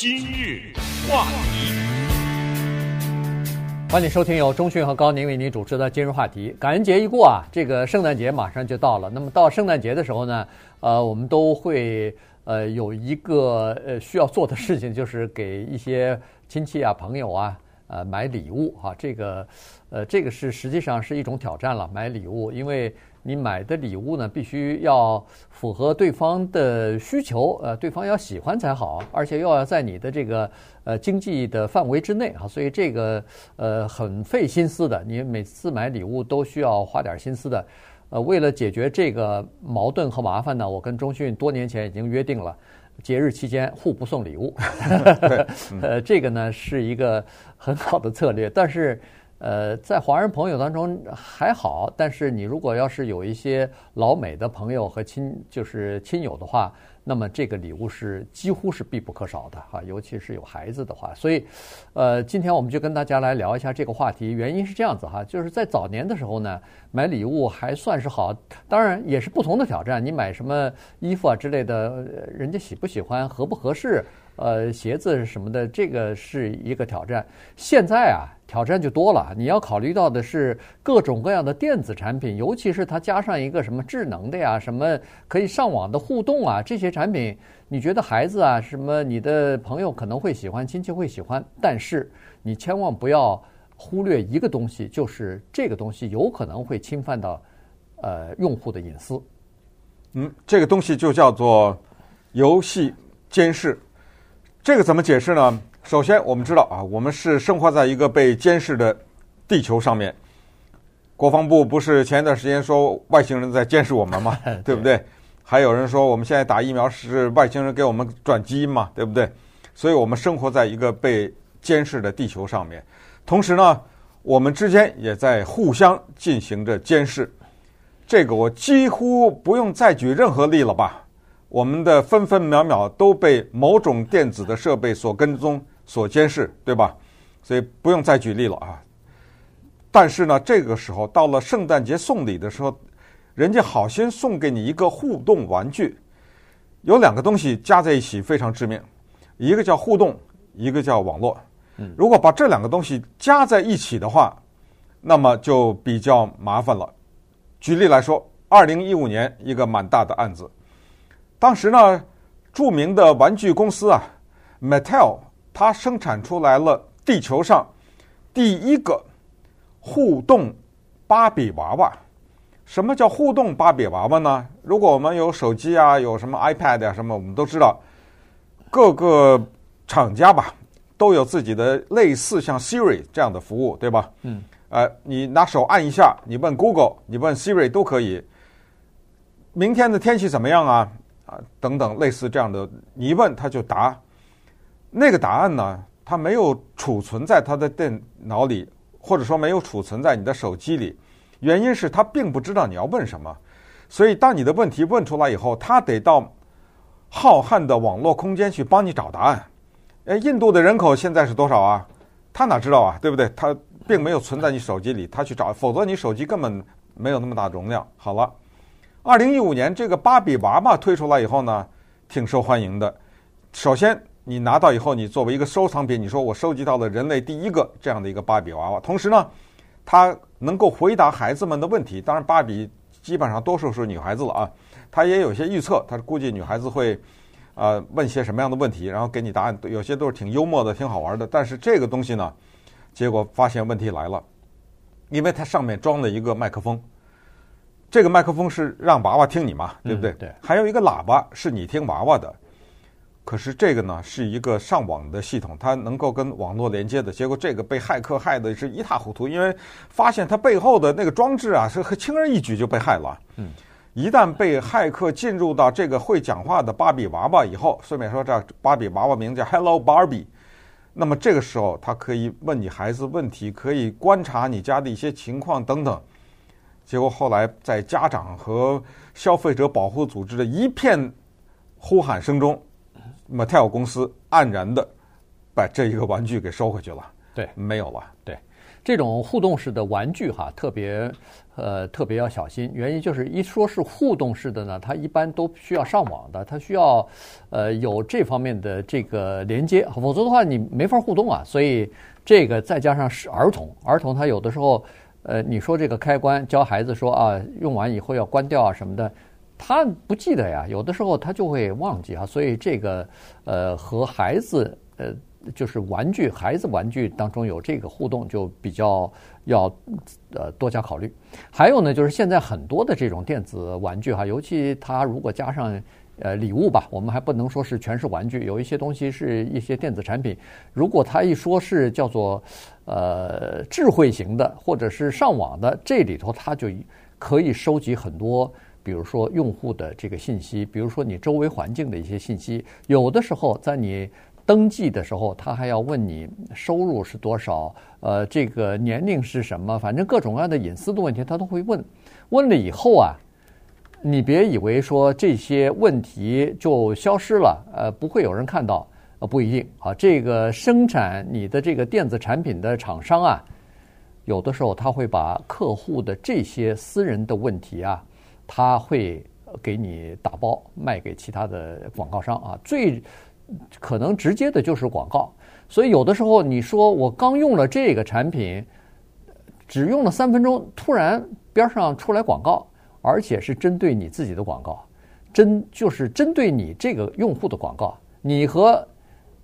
今日话题，欢迎收听由钟讯和高宁为您主持的今日话题。感恩节一过啊，这个圣诞节马上就到了。那么到圣诞节的时候呢，呃，我们都会呃有一个呃需要做的事情，就是给一些亲戚啊、朋友啊，呃买礼物啊。这个呃这个是实际上是一种挑战了，买礼物，因为。你买的礼物呢，必须要符合对方的需求，呃，对方要喜欢才好，而且又要在你的这个呃经济的范围之内啊，所以这个呃很费心思的。你每次买礼物都需要花点心思的。呃，为了解决这个矛盾和麻烦呢，我跟中迅多年前已经约定了，节日期间互不送礼物。呃，这个呢是一个很好的策略，但是。呃，在华人朋友当中还好，但是你如果要是有一些老美的朋友和亲，就是亲友的话，那么这个礼物是几乎是必不可少的哈，尤其是有孩子的话。所以，呃，今天我们就跟大家来聊一下这个话题。原因是这样子哈，就是在早年的时候呢，买礼物还算是好，当然也是不同的挑战。你买什么衣服啊之类的，人家喜不喜欢，合不合适？呃，鞋子什么的，这个是一个挑战。现在啊，挑战就多了。你要考虑到的是各种各样的电子产品，尤其是它加上一个什么智能的呀，什么可以上网的互动啊，这些产品，你觉得孩子啊，什么你的朋友可能会喜欢，亲戚会喜欢，但是你千万不要忽略一个东西，就是这个东西有可能会侵犯到呃用户的隐私。嗯，这个东西就叫做游戏监视。这个怎么解释呢？首先，我们知道啊，我们是生活在一个被监视的地球上面。国防部不是前一段时间说外星人在监视我们吗？对不对？还有人说我们现在打疫苗是外星人给我们转基因嘛？对不对？所以我们生活在一个被监视的地球上面。同时呢，我们之间也在互相进行着监视。这个我几乎不用再举任何例了吧？我们的分分秒秒都被某种电子的设备所跟踪、所监视，对吧？所以不用再举例了啊。但是呢，这个时候到了圣诞节送礼的时候，人家好心送给你一个互动玩具，有两个东西加在一起非常致命，一个叫互动，一个叫网络。如果把这两个东西加在一起的话，那么就比较麻烦了。举例来说，二零一五年一个蛮大的案子。当时呢，著名的玩具公司啊，Mattel，它生产出来了地球上第一个互动芭比娃娃。什么叫互动芭比娃娃呢？如果我们有手机啊，有什么 iPad 啊什么，我们都知道，各个厂家吧都有自己的类似像 Siri 这样的服务，对吧？嗯。呃，你拿手按一下，你问 Google，你问 Siri 都可以。明天的天气怎么样啊？啊，等等，类似这样的，你一问他就答。那个答案呢，他没有储存在他的电脑里，或者说没有储存在你的手机里。原因是他并不知道你要问什么，所以当你的问题问出来以后，他得到浩瀚的网络空间去帮你找答案。哎，印度的人口现在是多少啊？他哪知道啊？对不对？他并没有存在你手机里，他去找，否则你手机根本没有那么大容量。好了。二零一五年，这个芭比娃娃推出来以后呢，挺受欢迎的。首先，你拿到以后，你作为一个收藏品，你说我收集到了人类第一个这样的一个芭比娃娃。同时呢，它能够回答孩子们的问题。当然，芭比基本上多数是女孩子了啊，它也有些预测，它估计女孩子会呃问些什么样的问题，然后给你答案。有些都是挺幽默的，挺好玩的。但是这个东西呢，结果发现问题来了，因为它上面装了一个麦克风。这个麦克风是让娃娃听你嘛，对不对？嗯、对。还有一个喇叭是你听娃娃的。可是这个呢是一个上网的系统，它能够跟网络连接的。结果这个被骇客害的是一塌糊涂，因为发现它背后的那个装置啊是轻而易举就被害了。嗯。一旦被骇客进入到这个会讲话的芭比娃娃以后，顺便说这芭比娃娃名叫 Hello Barbie，那么这个时候它可以问你孩子问题，可以观察你家的一些情况等等。结果后来，在家长和消费者保护组织的一片呼喊声中，Mattel 公司黯然的把这一个玩具给收回去了。对，没有了。对。这种互动式的玩具哈，特别呃特别要小心。原因就是一说是互动式的呢，它一般都需要上网的，它需要呃有这方面的这个连接，否则的话你没法互动啊。所以这个再加上是儿童，儿童他有的时候呃你说这个开关教孩子说啊用完以后要关掉啊什么的。他不记得呀，有的时候他就会忘记啊，所以这个呃和孩子呃就是玩具孩子玩具当中有这个互动就比较要呃多加考虑。还有呢，就是现在很多的这种电子玩具哈，尤其他如果加上呃礼物吧，我们还不能说是全是玩具，有一些东西是一些电子产品。如果他一说是叫做呃智慧型的或者是上网的，这里头他就可以收集很多。比如说用户的这个信息，比如说你周围环境的一些信息，有的时候在你登记的时候，他还要问你收入是多少，呃，这个年龄是什么，反正各种各样的隐私的问题他都会问。问了以后啊，你别以为说这些问题就消失了，呃，不会有人看到，呃，不一定啊。这个生产你的这个电子产品的厂商啊，有的时候他会把客户的这些私人的问题啊。他会给你打包卖给其他的广告商啊，最可能直接的就是广告。所以有的时候你说我刚用了这个产品，只用了三分钟，突然边上出来广告，而且是针对你自己的广告，针就是针对你这个用户的广告。你和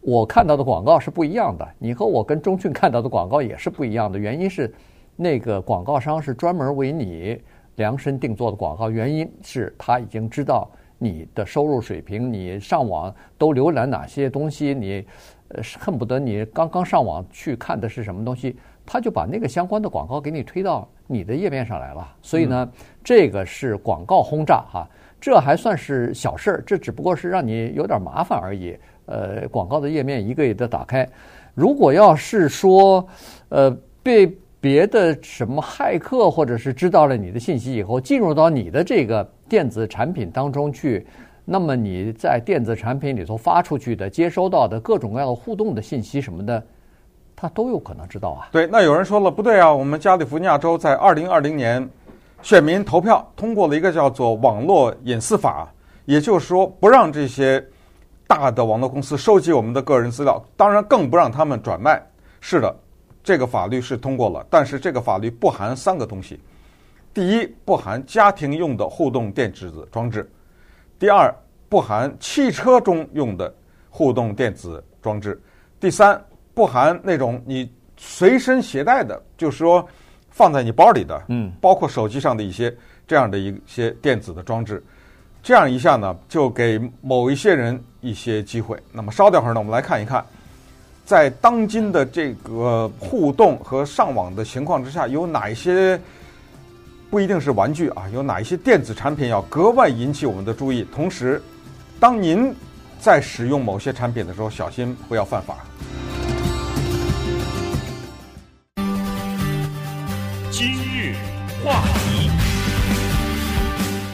我看到的广告是不一样的，你和我跟中讯看到的广告也是不一样的。原因是那个广告商是专门为你。量身定做的广告，原因是他已经知道你的收入水平，你上网都浏览哪些东西，你呃恨不得你刚刚上网去看的是什么东西，他就把那个相关的广告给你推到你的页面上来了。所以呢，这个是广告轰炸哈，这还算是小事儿，这只不过是让你有点麻烦而已。呃，广告的页面一个一个打开，如果要是说呃被。别的什么骇客，或者是知道了你的信息以后，进入到你的这个电子产品当中去，那么你在电子产品里头发出去的、接收到的各种各样的互动的信息什么的，他都有可能知道啊。对，那有人说了，不对啊，我们加利福尼亚州在二零二零年选民投票通过了一个叫做《网络隐私法》，也就是说不让这些大的网络公司收集我们的个人资料，当然更不让他们转卖。是的。这个法律是通过了，但是这个法律不含三个东西：第一，不含家庭用的互动电子装置；第二，不含汽车中用的互动电子装置；第三，不含那种你随身携带的，就是说放在你包里的，嗯，包括手机上的一些这样的一些电子的装置。这样一下呢，就给某一些人一些机会。那么稍等会儿呢，我们来看一看。在当今的这个互动和上网的情况之下，有哪一些不一定是玩具啊？有哪一些电子产品要格外引起我们的注意？同时，当您在使用某些产品的时候，小心不要犯法。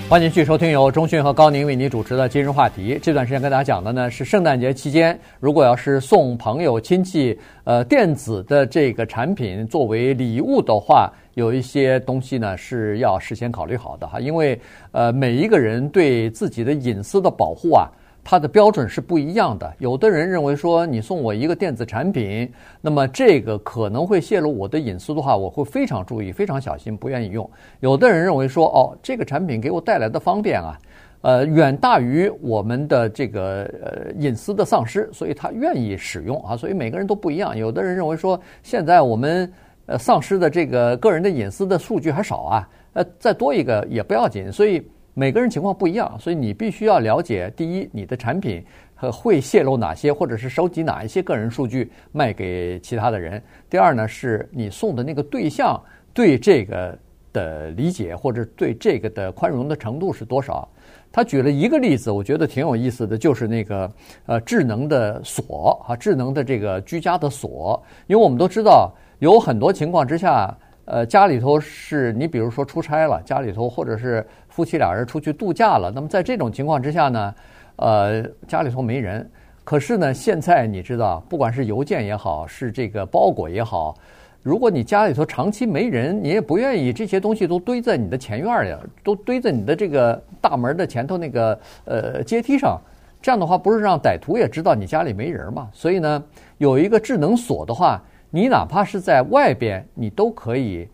欢迎继续收听由中讯和高宁为您主持的今日话题。这段时间跟大家讲的呢是圣诞节期间，如果要是送朋友亲戚呃电子的这个产品作为礼物的话，有一些东西呢是要事先考虑好的哈，因为呃每一个人对自己的隐私的保护啊。它的标准是不一样的。有的人认为说，你送我一个电子产品，那么这个可能会泄露我的隐私的话，我会非常注意、非常小心，不愿意用。有的人认为说，哦，这个产品给我带来的方便啊，呃，远大于我们的这个呃隐私的丧失，所以他愿意使用啊。所以每个人都不一样。有的人认为说，现在我们呃丧失的这个个人的隐私的数据还少啊，呃，再多一个也不要紧。所以。每个人情况不一样，所以你必须要了解：第一，你的产品和会泄露哪些，或者是收集哪一些个人数据卖给其他的人；第二呢，是你送的那个对象对这个的理解或者对这个的宽容的程度是多少。他举了一个例子，我觉得挺有意思的，就是那个呃智能的锁啊，智能的这个居家的锁，因为我们都知道有很多情况之下。呃，家里头是你比如说出差了，家里头或者是夫妻俩人出去度假了，那么在这种情况之下呢，呃，家里头没人，可是呢，现在你知道，不管是邮件也好，是这个包裹也好，如果你家里头长期没人，你也不愿意这些东西都堆在你的前院里，都堆在你的这个大门的前头那个呃阶梯上，这样的话不是让歹徒也知道你家里没人吗？所以呢，有一个智能锁的话，你哪怕是在外边，你都可以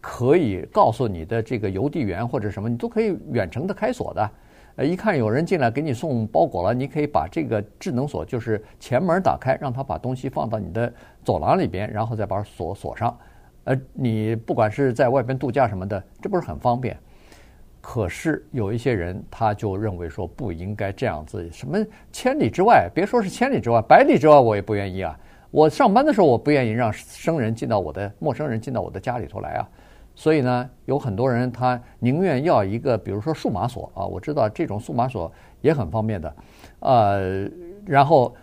可以告诉你的这个邮递员或者什么，你都可以远程的开锁的。呃，一看有人进来给你送包裹了，你可以把这个智能锁，就是前门打开，让他把东西放到你的走廊里边，然后再把锁锁上。呃，你不管是在外边度假什么的，这不是很方便？可是有一些人他就认为说不应该这样子，什么千里之外，别说是千里之外，百里之外我也不愿意啊。我上班的时候我不愿意让生人进到我的陌生人进到我的家里头来啊。所以呢，有很多人他宁愿要一个，比如说数码锁啊，我知道这种数码锁也很方便的，呃，然后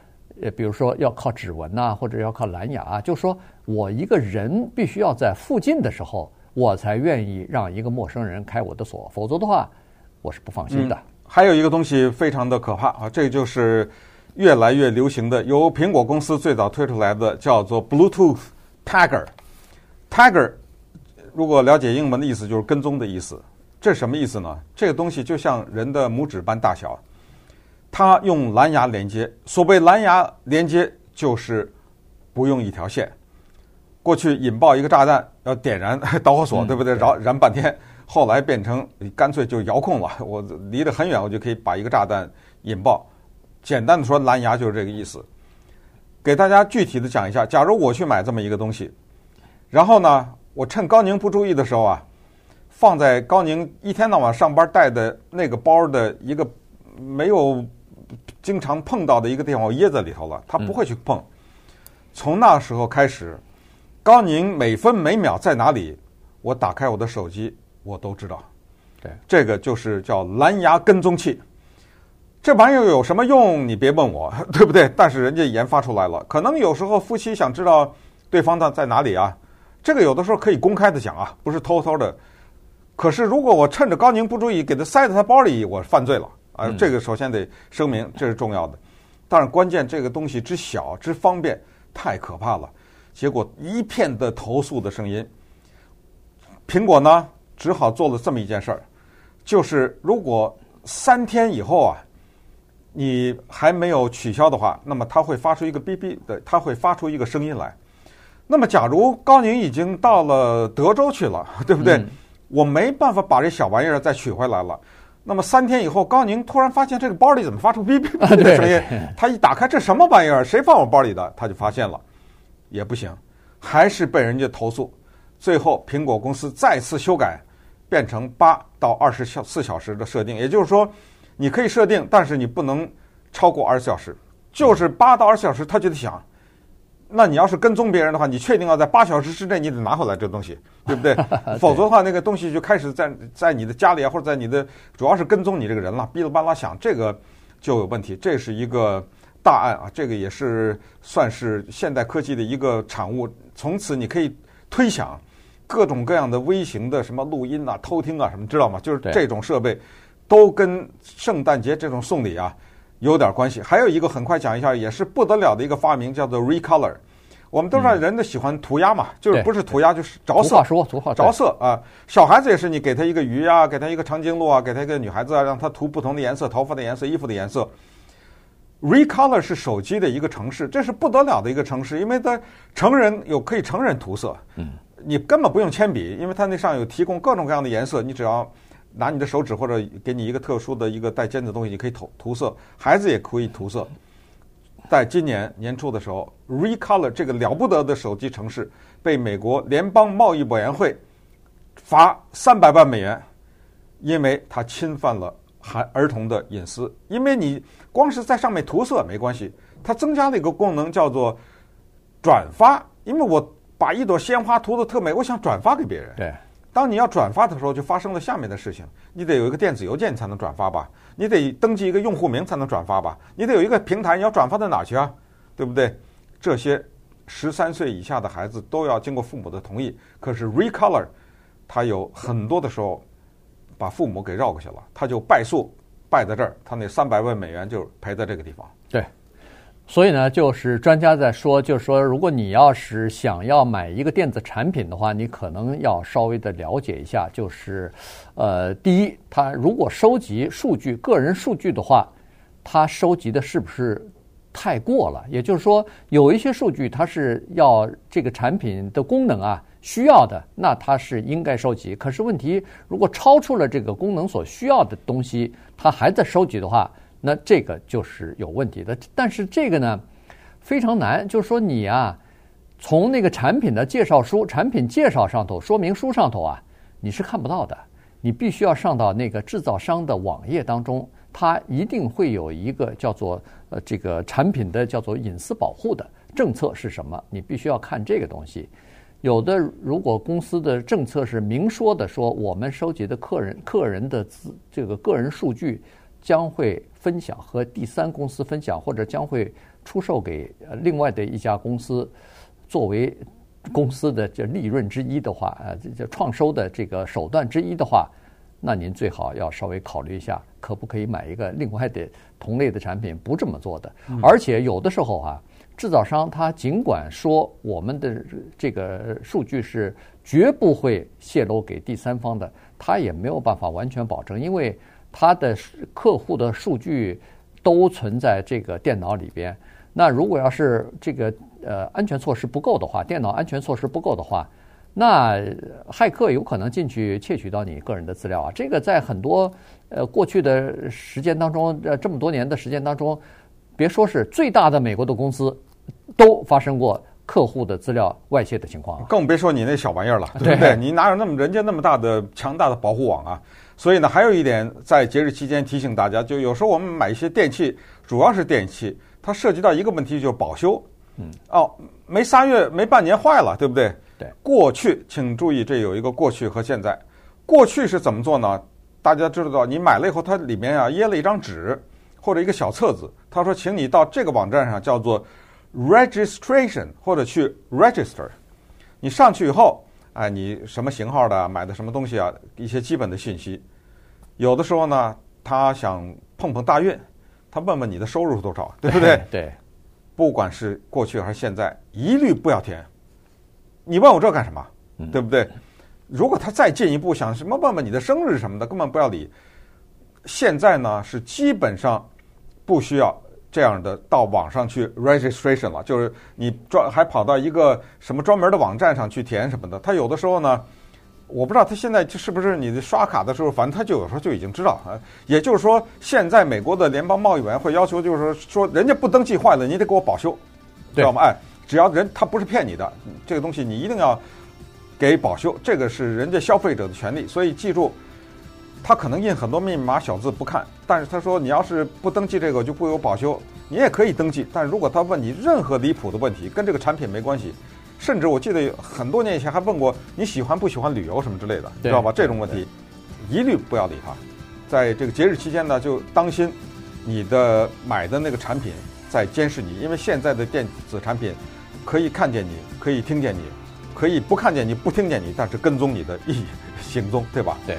呃，比如说要靠指纹呐，或者要靠蓝牙啊，就说我一个人必须要在附近的时候，我才愿意让一个陌生人开我的锁，否则的话，我是不放心的。还有一个东西非常的可怕啊，这就是越来越流行的，由苹果公司最早推出来的，叫做 Bluetooth Tagger，Tagger。如果了解英文的意思，就是跟踪的意思。这什么意思呢？这个东西就像人的拇指般大小，它用蓝牙连接。所谓蓝牙连接，就是不用一条线。过去引爆一个炸弹要点燃导火索，对不对？燃燃半天，后来变成干脆就遥控了。我离得很远，我就可以把一个炸弹引爆。简单的说，蓝牙就是这个意思。给大家具体的讲一下，假如我去买这么一个东西，然后呢，我趁高宁不注意的时候啊，放在高宁一天到晚上班带的那个包的一个没有经常碰到的一个地方，我掖在里头了，他不会去碰。从那时候开始，高宁每分每秒在哪里，我打开我的手机，我都知道。对，这个就是叫蓝牙跟踪器。这玩意儿有什么用？你别问我，对不对？但是人家研发出来了，可能有时候夫妻想知道对方的在哪里啊。这个有的时候可以公开的讲啊，不是偷偷的。可是如果我趁着高宁不注意，给他塞在他包里，我犯罪了啊！这个首先得声明，这是重要的。但是关键这个东西之小之方便，太可怕了。结果一片的投诉的声音。苹果呢，只好做了这么一件事儿，就是如果三天以后啊，你还没有取消的话，那么它会发出一个哔哔的，它会发出一个声音来。那么，假如高宁已经到了德州去了，对不对？嗯、我没办法把这小玩意儿再取回来了。那么三天以后，高宁突然发现这个包里怎么发出哔哔哔的声音？他一打开，这什么玩意儿？谁放我包里的？他就发现了，也不行，还是被人家投诉。最后，苹果公司再次修改，变成八到二十四小时的设定。也就是说，你可以设定，但是你不能超过二十四小时。就是八到二十四小时，他就得想。那你要是跟踪别人的话，你确定要在八小时之内你得拿回来这东西，对不对？否则的话，那个东西就开始在在你的家里啊，或者在你的主要是跟踪你这个人了，哔哩吧啦响，这个就有问题。这是一个大案啊，这个也是算是现代科技的一个产物。从此你可以推想各种各样的微型的什么录音啊、偷听啊什么，知道吗？就是这种设备都跟圣诞节这种送礼啊。有点关系，还有一个很快讲一下，也是不得了的一个发明，叫做 Recolor。我们都知道人都喜欢涂鸦嘛，就是不是涂鸦就是着色，着色啊。小孩子也是，你给他一个鱼啊，给他一个长颈鹿啊，给他一个女孩子啊，让他涂不同的颜色，头发的颜色，衣服的颜色。Recolor 是手机的一个城市，这是不得了的一个城市，因为它成人有可以成人涂色，嗯，你根本不用铅笔，因为它那上有提供各种各样的颜色，你只要。拿你的手指或者给你一个特殊的一个带尖的东西，你可以涂涂色，孩子也可以涂色。在今年年初的时候，Recolor 这个了不得的手机程式被美国联邦贸易委员会罚三百万美元，因为它侵犯了孩儿童的隐私。因为你光是在上面涂色没关系，它增加了一个功能叫做转发。因为我把一朵鲜花涂得特美，我想转发给别人。对。当你要转发的时候，就发生了下面的事情：你得有一个电子邮件才能转发吧？你得登记一个用户名才能转发吧？你得有一个平台，你要转发到哪去啊？对不对？这些十三岁以下的孩子都要经过父母的同意。可是 Recolor，他有很多的时候把父母给绕过去了，他就败诉败在这儿，他那三百万美元就赔在这个地方。对，所以呢，就是专家在说，就是说，如果你要是想要买一个电子产品的话，你可能要稍微的了解一下，就是，呃，第一，它如果收集数据、个人数据的话，他收集的是不是太过了？也就是说，有一些数据它是要这个产品的功能啊需要的，那它是应该收集。可是问题，如果超出了这个功能所需要的东西，它还在收集的话。那这个就是有问题的，但是这个呢非常难，就是说你啊，从那个产品的介绍书、产品介绍上头、说明书上头啊，你是看不到的。你必须要上到那个制造商的网页当中，它一定会有一个叫做呃这个产品的叫做隐私保护的政策是什么，你必须要看这个东西。有的如果公司的政策是明说的，说我们收集的客人客人的资这个个人数据。将会分享和第三公司分享，或者将会出售给另外的一家公司，作为公司的这利润之一的话，呃，这创收的这个手段之一的话，那您最好要稍微考虑一下，可不可以买一个另外的同类的产品，不这么做的。而且有的时候啊，制造商他尽管说我们的这个数据是绝不会泄露给第三方的，他也没有办法完全保证，因为。他的客户的数据都存在这个电脑里边。那如果要是这个呃安全措施不够的话，电脑安全措施不够的话，那骇客有可能进去窃取到你个人的资料啊。这个在很多呃过去的时间当中，呃这么多年的时间当中，别说是最大的美国的公司，都发生过客户的资料外泄的情况。更别说你那小玩意儿了，对不对？你哪有那么人家那么大的强大的保护网啊？所以呢，还有一点，在节日期间提醒大家，就有时候我们买一些电器，主要是电器，它涉及到一个问题，就是保修。嗯。哦，没仨月，没半年坏了，对不对？对。过去，请注意，这有一个过去和现在。过去是怎么做呢？大家知道，你买了以后，它里面啊掖了一张纸或者一个小册子，他说，请你到这个网站上叫做 registration 或者去 register。你上去以后。哎，你什么型号的，买的什么东西啊？一些基本的信息。有的时候呢，他想碰碰大运，他问问你的收入是多少，对不对？对。不管是过去还是现在，一律不要填。你问我这干什么？对不对？如果他再进一步想什么问问你的生日什么的，根本不要理。现在呢，是基本上不需要。这样的到网上去 registration 了，就是你专还跑到一个什么专门的网站上去填什么的。他有的时候呢，我不知道他现在是不是你的刷卡的时候，反正他就有时候就已经知道啊。也就是说，现在美国的联邦贸易委员会要求就是说，人家不登记坏了，你得给我保修，知道吗？哎，只要人他不是骗你的，这个东西你一定要给保修，这个是人家消费者的权利。所以记住。他可能印很多密码小字不看，但是他说你要是不登记这个就不有保修，你也可以登记。但如果他问你任何离谱的问题，跟这个产品没关系，甚至我记得很多年以前还问过你喜欢不喜欢旅游什么之类的，知道吧？这种问题一律不要理他。在这个节日期间呢，就当心你的买的那个产品在监视你，因为现在的电子产品可以看见你，可以听见你，可以不看见你不听见你，但是跟踪你的一行踪，对吧？对。